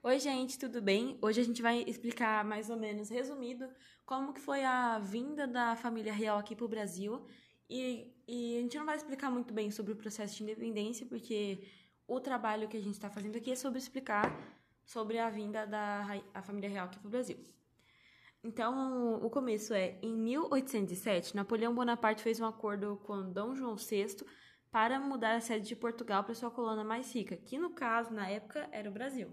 Oi, gente, tudo bem? Hoje a gente vai explicar mais ou menos resumido como que foi a vinda da família real aqui para o Brasil. E, e a gente não vai explicar muito bem sobre o processo de independência, porque o trabalho que a gente está fazendo aqui é sobre explicar sobre a vinda da a família real aqui para o Brasil. Então, o começo é, em 1807, Napoleão Bonaparte fez um acordo com Dom João VI para mudar a sede de Portugal para sua colônia mais rica, que no caso, na época, era o Brasil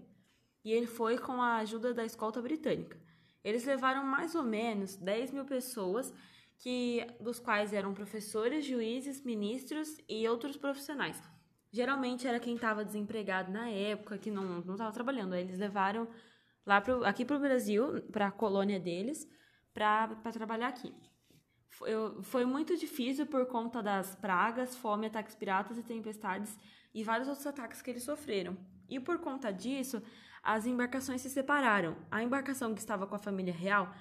e ele foi com a ajuda da escolta britânica. Eles levaram mais ou menos 10 mil pessoas, que, dos quais eram professores, juízes, ministros e outros profissionais. Geralmente era quem estava desempregado na época, que não estava trabalhando. Eles levaram lá pro, aqui para o Brasil, para a colônia deles, para trabalhar aqui. Foi, foi muito difícil por conta das pragas, fome, ataques piratas e tempestades e vários outros ataques que eles sofreram. E por conta disso, as embarcações se separaram. A embarcação que estava com a família real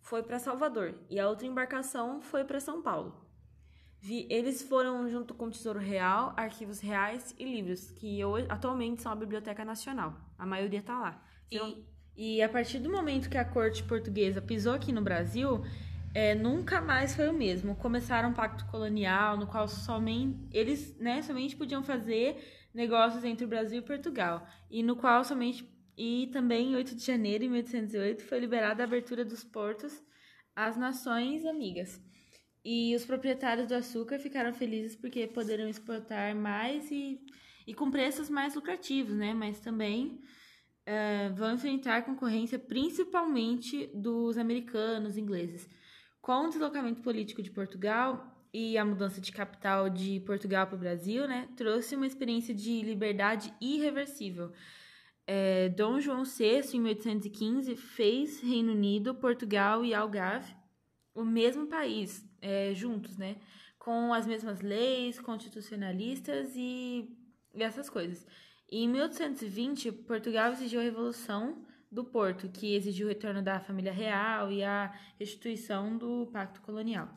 foi para Salvador e a outra embarcação foi para São Paulo. Eles foram junto com o Tesouro Real, arquivos reais e livros, que hoje, atualmente são a Biblioteca Nacional. A maioria está lá. E, e, a partir do momento que a corte portuguesa pisou aqui no Brasil, é, nunca mais foi o mesmo. Começaram um pacto colonial, no qual somente eles né, somente podiam fazer negócios entre o Brasil e Portugal, e no qual somente e também, em 8 de janeiro de 1808, foi liberada a abertura dos portos às nações amigas. E os proprietários do açúcar ficaram felizes porque poderão exportar mais e, e com preços mais lucrativos, né? Mas também uh, vão enfrentar concorrência principalmente dos americanos, ingleses. Com o deslocamento político de Portugal e a mudança de capital de Portugal para o Brasil, né, trouxe uma experiência de liberdade irreversível é, Dom João VI, em 1815, fez Reino Unido, Portugal e Algarve o mesmo país, é, juntos, né? Com as mesmas leis constitucionalistas e, essas coisas. E em 1820, Portugal exigiu a Revolução do Porto, que exigiu o retorno da família real e a restituição do pacto colonial.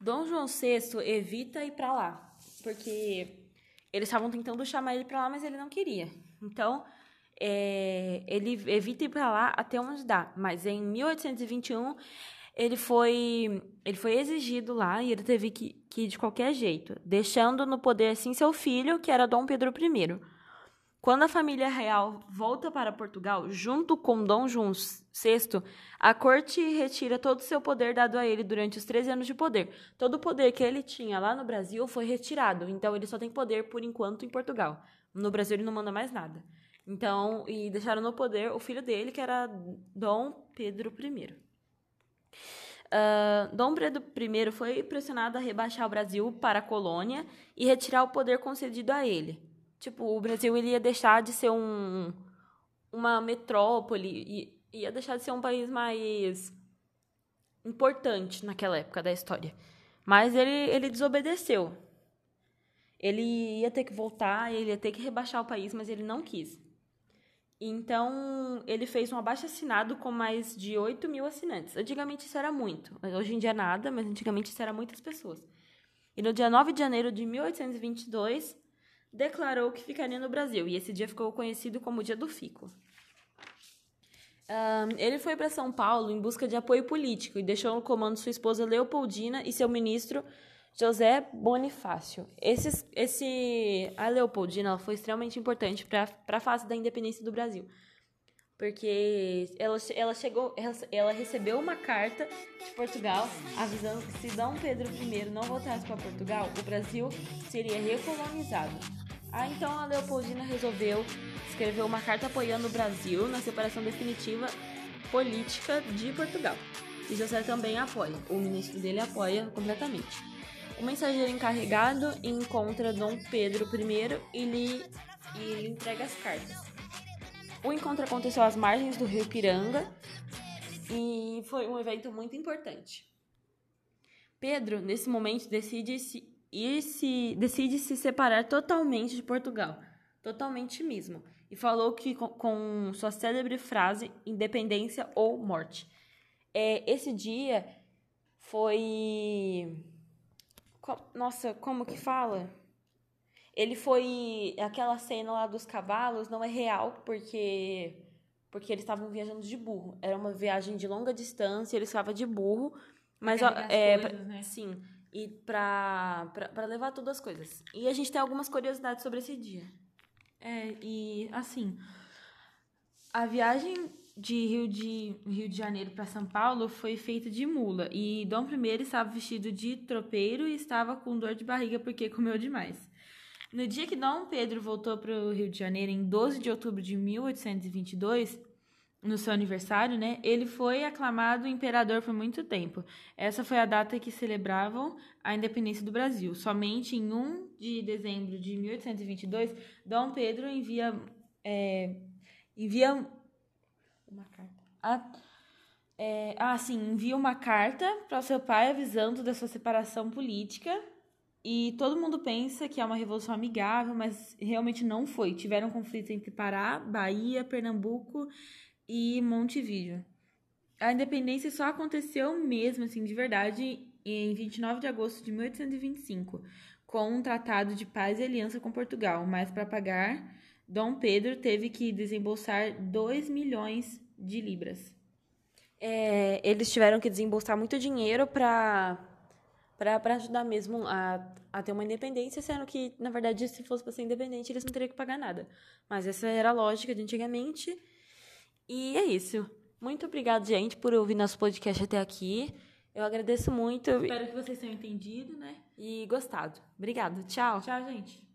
Dom João VI evita ir para lá, porque eles estavam tentando chamar ele para lá, mas ele não queria. Então, é, ele evita ir para lá até onde dá. Mas em 1821 ele foi ele foi exigido lá e ele teve que, que ir de qualquer jeito, deixando no poder assim seu filho, que era Dom Pedro I. Quando a família real volta para Portugal, junto com Dom João VI, a corte retira todo o seu poder dado a ele durante os 13 anos de poder. Todo o poder que ele tinha lá no Brasil foi retirado, então ele só tem poder por enquanto em Portugal. No Brasil ele não manda mais nada. Então, e deixaram no poder o filho dele, que era Dom Pedro I. Uh, Dom Pedro I foi pressionado a rebaixar o Brasil para a colônia e retirar o poder concedido a ele. Tipo, o Brasil ele ia deixar de ser um, uma metrópole, e ia deixar de ser um país mais importante naquela época da história. Mas ele, ele desobedeceu. Ele ia ter que voltar, ele ia ter que rebaixar o país, mas ele não quis. Então, ele fez um abaixo-assinado com mais de 8 mil assinantes. Antigamente isso era muito. Hoje em dia nada, mas antigamente isso era muitas pessoas. E no dia 9 de janeiro de 1822, declarou que ficaria no Brasil. E esse dia ficou conhecido como o Dia do Fico. Um, ele foi para São Paulo em busca de apoio político e deixou no comando sua esposa Leopoldina e seu ministro José Bonifácio. Esse, esse, a Leopoldina foi extremamente importante para a fase da independência do Brasil. Porque ela, ela chegou, ela, ela recebeu uma carta de Portugal avisando que se Dom Pedro I não voltasse para Portugal, o Brasil seria recolonizado. Ah, então a Leopoldina resolveu escrever uma carta apoiando o Brasil na separação definitiva política de Portugal. E José também apoia, o ministro dele apoia completamente. O mensageiro encarregado encontra Dom Pedro I e lhe, e lhe entrega as cartas. O encontro aconteceu às margens do rio Piranga e foi um evento muito importante. Pedro, nesse momento, decide se, ir se, decide se separar totalmente de Portugal, totalmente mesmo, e falou que com, com sua célebre frase independência ou morte. É, esse dia foi nossa, como que fala? Ele foi. Aquela cena lá dos cavalos não é real, porque. Porque eles estavam viajando de burro. Era uma viagem de longa distância, eles estavam de burro. Mas, ó, é. Coisas, né? Sim. E pra, pra, pra levar todas as coisas. E a gente tem algumas curiosidades sobre esse dia. É, e assim, a viagem de Rio de, Rio de Janeiro para São Paulo foi feita de mula. E Dom I estava vestido de tropeiro e estava com dor de barriga porque comeu demais. No dia que Dom Pedro voltou para o Rio de Janeiro, em 12 de outubro de 1822, no seu aniversário, né, ele foi aclamado imperador por muito tempo. Essa foi a data que celebravam a independência do Brasil. Somente em 1 de dezembro de 1822, Dom Pedro envia, é, envia uma carta. Ah, é, ah, sim, envia uma carta para o seu pai avisando da sua separação política. E todo mundo pensa que é uma revolução amigável, mas realmente não foi. Tiveram conflitos entre Pará, Bahia, Pernambuco e Montevideo. A independência só aconteceu mesmo, assim, de verdade, em 29 de agosto de 1825, com um tratado de paz e aliança com Portugal, mas para pagar, Dom Pedro teve que desembolsar 2 milhões de libras. É, eles tiveram que desembolsar muito dinheiro para para ajudar mesmo a, a ter uma independência, sendo que, na verdade, se fosse para ser independente, eles não teriam que pagar nada. Mas essa era a lógica de antigamente. E é isso. Muito obrigada, gente, por ouvir nosso podcast até aqui. Eu agradeço muito. Espero que vocês tenham entendido, né? E gostado. Obrigado. Tchau. Tchau, gente.